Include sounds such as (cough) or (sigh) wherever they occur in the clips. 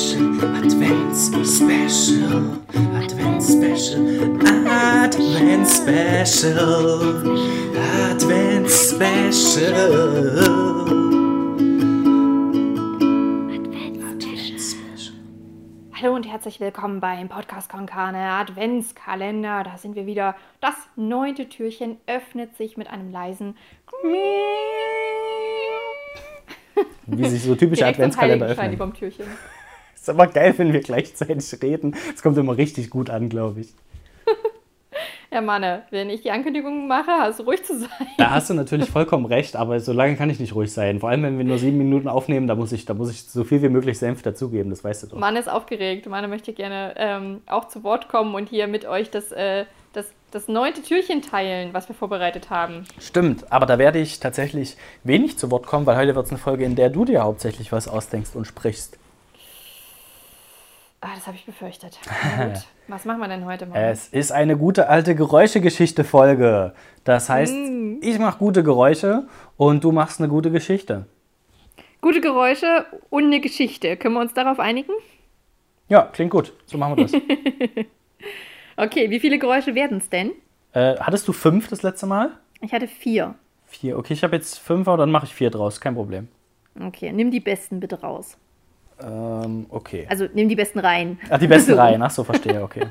Special, Advents Special, Advents Special, Advents Special, Advents Special. Hallo und herzlich willkommen beim Podcast Konkane Adventskalender. Da sind wir wieder. Das neunte Türchen öffnet sich mit einem leisen Wie sich so typische Adventskalender öffnen. überm Türchen. Ist aber geil, wenn wir gleichzeitig reden. Es kommt immer richtig gut an, glaube ich. (laughs) Ja, Manne, wenn ich die Ankündigung mache, hast du ruhig zu sein. Da hast du natürlich vollkommen recht, aber so lange kann ich nicht ruhig sein. Vor allem, wenn wir nur sieben Minuten aufnehmen, da muss ich, da muss ich so viel wie möglich Senf dazugeben, das weißt du doch. Manne ist aufgeregt. Manne möchte gerne ähm, auch zu Wort kommen und hier mit euch das, äh, das, das neunte Türchen teilen, was wir vorbereitet haben. Stimmt, aber da werde ich tatsächlich wenig zu Wort kommen, weil heute wird es eine Folge, in der du dir hauptsächlich was ausdenkst und sprichst. Ah, das habe ich befürchtet. (laughs) Gut. Was machen wir denn heute mal? Es ist eine gute alte Geräuschegeschichte-Folge. Das heißt, ich mache gute Geräusche und du machst eine gute Geschichte. Gute Geräusche und eine Geschichte. Können wir uns darauf einigen? Ja, klingt gut. So machen wir das. (laughs) Okay, wie viele Geräusche werden es denn? äh, hattest du fünf das letzte Mal? Ich hatte vier. Vier. Okay, ich habe jetzt fünf, aber dann mache ich vier draus. Kein Problem. Okay, nimm die besten bitte raus. Ähm, okay. Also nimm die besten rein. Ach, die besten (laughs) So. Reihen. Ach so, verstehe, okay.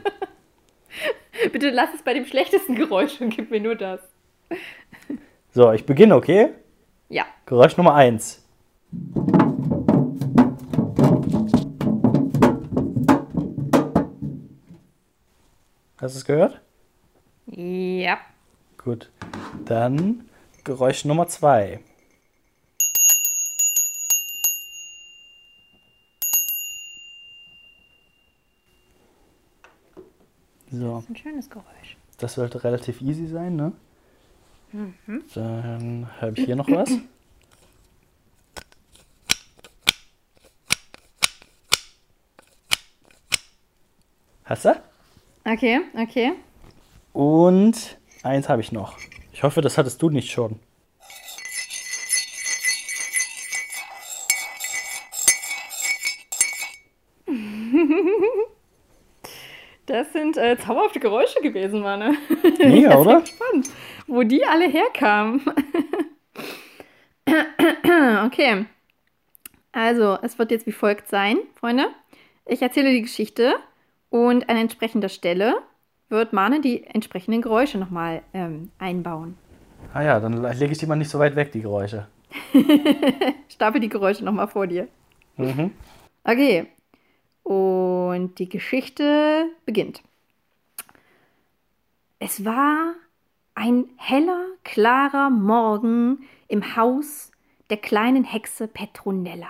(laughs) Bitte lass es bei dem schlechtesten Geräusch und gib mir nur das. (laughs) So, ich beginne, okay? Ja. Geräusch Nummer eins. Hast du es gehört? Ja. Gut. Dann Geräusch Nummer zwei. So, Ein schönes Geräusch. das sollte relativ easy sein, ne? Dann habe ich hier noch was. Hast du? Okay, okay. Und eins habe ich noch. Ich hoffe, das hattest du nicht schon. (laughs) Das sind äh, zauberhafte Geräusche gewesen, Mann. (laughs) Mega, (laughs) oder? Spannend, wo die alle herkamen. (laughs) okay. Also, es wird jetzt wie folgt sein, Freunde. Ich erzähle die Geschichte und an entsprechender Stelle wird Mane die entsprechenden Geräusche nochmal ähm, einbauen. Ah ja, dann lege ich die mal nicht so weit weg, die Geräusche. Stapel die Geräusche nochmal vor dir. Mhm. Okay. Und die Geschichte beginnt. Es war ein heller, klarer Morgen im Haus der kleinen Hexe Petronella.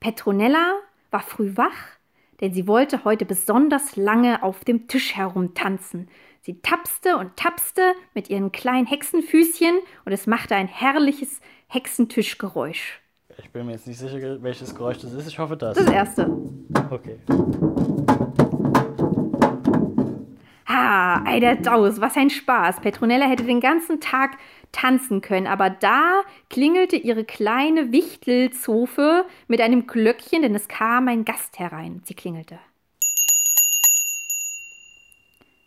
Petronella war früh wach, denn sie wollte heute besonders lange auf dem Tisch herumtanzen. Sie tapste und tapste mit ihren kleinen Hexenfüßchen und es machte ein herrliches Hexentischgeräusch. Ich bin mir jetzt nicht sicher, welches Geräusch das ist. Ich hoffe, das. Das erste. Okay. Ha, ei der Daus, was ein Spaß. Petronella hätte den ganzen Tag tanzen können, aber da klingelte ihre kleine Wichtelzofe mit einem Glöckchen, denn es kam ein Gast herein. Sie klingelte.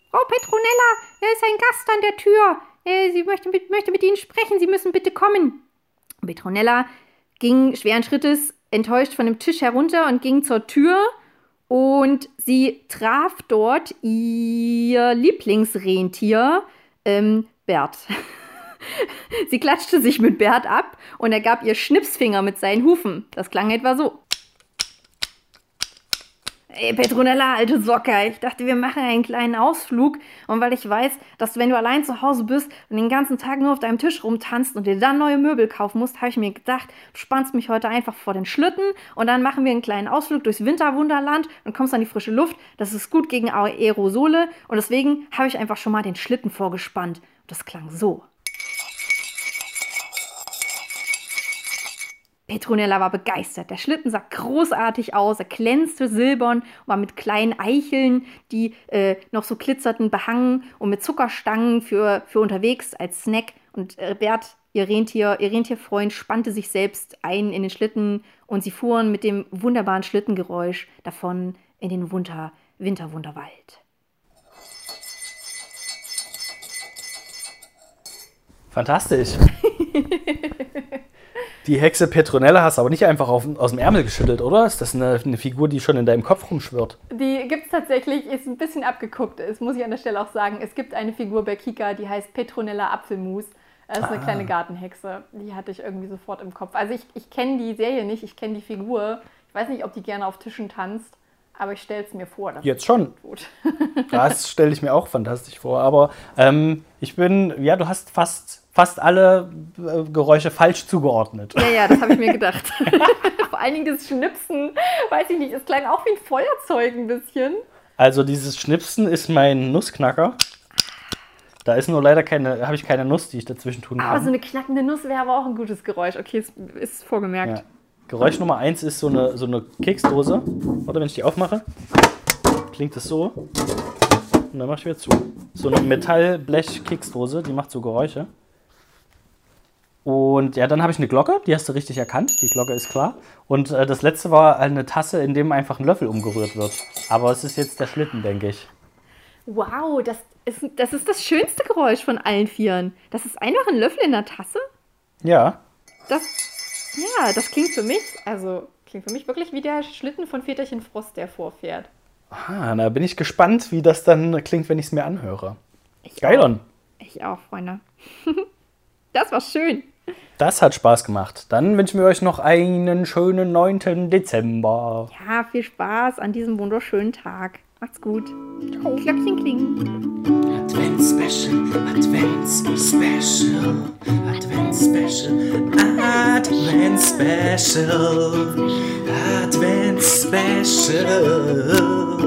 Frau Petronella, da ist ein Gast an der Tür. Äh, Sie möchte mit, möchte mit Ihnen sprechen. Sie müssen bitte kommen. Petronella ging schweren Schrittes enttäuscht von dem Tisch herunter und ging zur Tür und sie traf dort ihr Lieblingsrentier, ähm, Bert. (laughs) sie klatschte sich mit Bert ab und er gab ihr Schnipsfinger mit seinen Hufen. Das klang etwa so. Ey, Petronella, alte Socke, ich dachte, wir machen einen kleinen Ausflug. Und weil ich weiß, dass wenn du allein zu Hause bist und den ganzen Tag nur auf deinem Tisch rumtanzt und dir dann neue Möbel kaufen musst, habe ich mir gedacht, du spannst mich heute einfach vor den Schlitten und dann machen wir einen kleinen Ausflug durchs Winterwunderland und kommst an die frische Luft. Das ist gut gegen Aerosole und deswegen habe ich einfach schon mal den Schlitten vorgespannt. Und das klang so. Petronella war begeistert. Der Schlitten sah großartig aus, er glänzte silbern, war mit kleinen Eicheln, die äh, noch so glitzerten, behangen und mit Zuckerstangen für, für unterwegs als Snack. Und äh, Bert, ihr Rentier, ihr Rentierfreund, spannte sich selbst ein in den Schlitten und sie fuhren mit dem wunderbaren Schlittengeräusch davon in den Winter, Winterwunderwald. Fantastisch. (laughs) Die Hexe Petronella hast du aber nicht einfach auf, aus dem Ärmel geschüttelt, oder? Ist das eine, eine Figur, die schon in deinem Kopf rumschwirrt? Die gibt es tatsächlich, ist ein bisschen abgeguckt, das muss ich an der Stelle auch sagen. Es gibt eine Figur bei Kika, die heißt Petronella Apfelmus. Das ist eine Ah. kleine Gartenhexe. Die hatte ich irgendwie sofort im Kopf. Also ich, ich kenne die Serie nicht, ich kenne die Figur. Ich weiß nicht, ob die gerne auf Tischen tanzt, aber ich stelle es mir vor. Jetzt schon. gut. Das stelle ich mir auch fantastisch vor. Aber ähm, ich bin, ja, du hast fast, fast alle äh, Geräusche falsch zugeordnet. Ja, ja, das habe ich mir gedacht. (laughs) Vor allen Dingen das Schnipsen, weiß ich nicht, es klang auch wie ein Feuerzeug ein bisschen. Also dieses Schnipsen ist mein Nussknacker. Da ist nur leider keine, habe ich keine Nuss, die ich dazwischen tun Aber kann. so eine knackende Nuss wäre aber auch ein gutes Geräusch. Okay, es ist vorgemerkt. Ja. Geräusch Nummer eins ist so eine, so eine Keksdose. Warte, wenn ich die aufmache, klingt es so. Und dann mache ich wieder zu. So eine Metallblech-Keksdose, die macht so Geräusche. Und ja, dann habe ich eine Glocke, die hast du richtig erkannt. Die Glocke ist klar. Und äh, das letzte war eine Tasse, in dem einfach ein Löffel umgerührt wird. Aber es ist jetzt der Schlitten, denke ich. Wow, das ist, das ist das schönste Geräusch von allen Vieren. Das ist einfach ein Löffel in der Tasse. Ja, Das, ja, das klingt für mich, also klingt für mich wirklich wie der Schlitten von Väterchen Frost, der vorfährt. ah, da bin ich gespannt, wie das dann klingt, wenn ich es mir anhöre. Ich Geil, auch. Ich auch, Freunde. (laughs) das war schön. Das hat Spaß gemacht. Dann wünschen wir euch noch einen schönen 9. Dezember. Ja, viel Spaß an diesem wunderschönen Tag. Macht's gut. Glöckchen klingen. Advents-Special, Advents-Special, Advents-Special, Advents-Special, Advents-Special.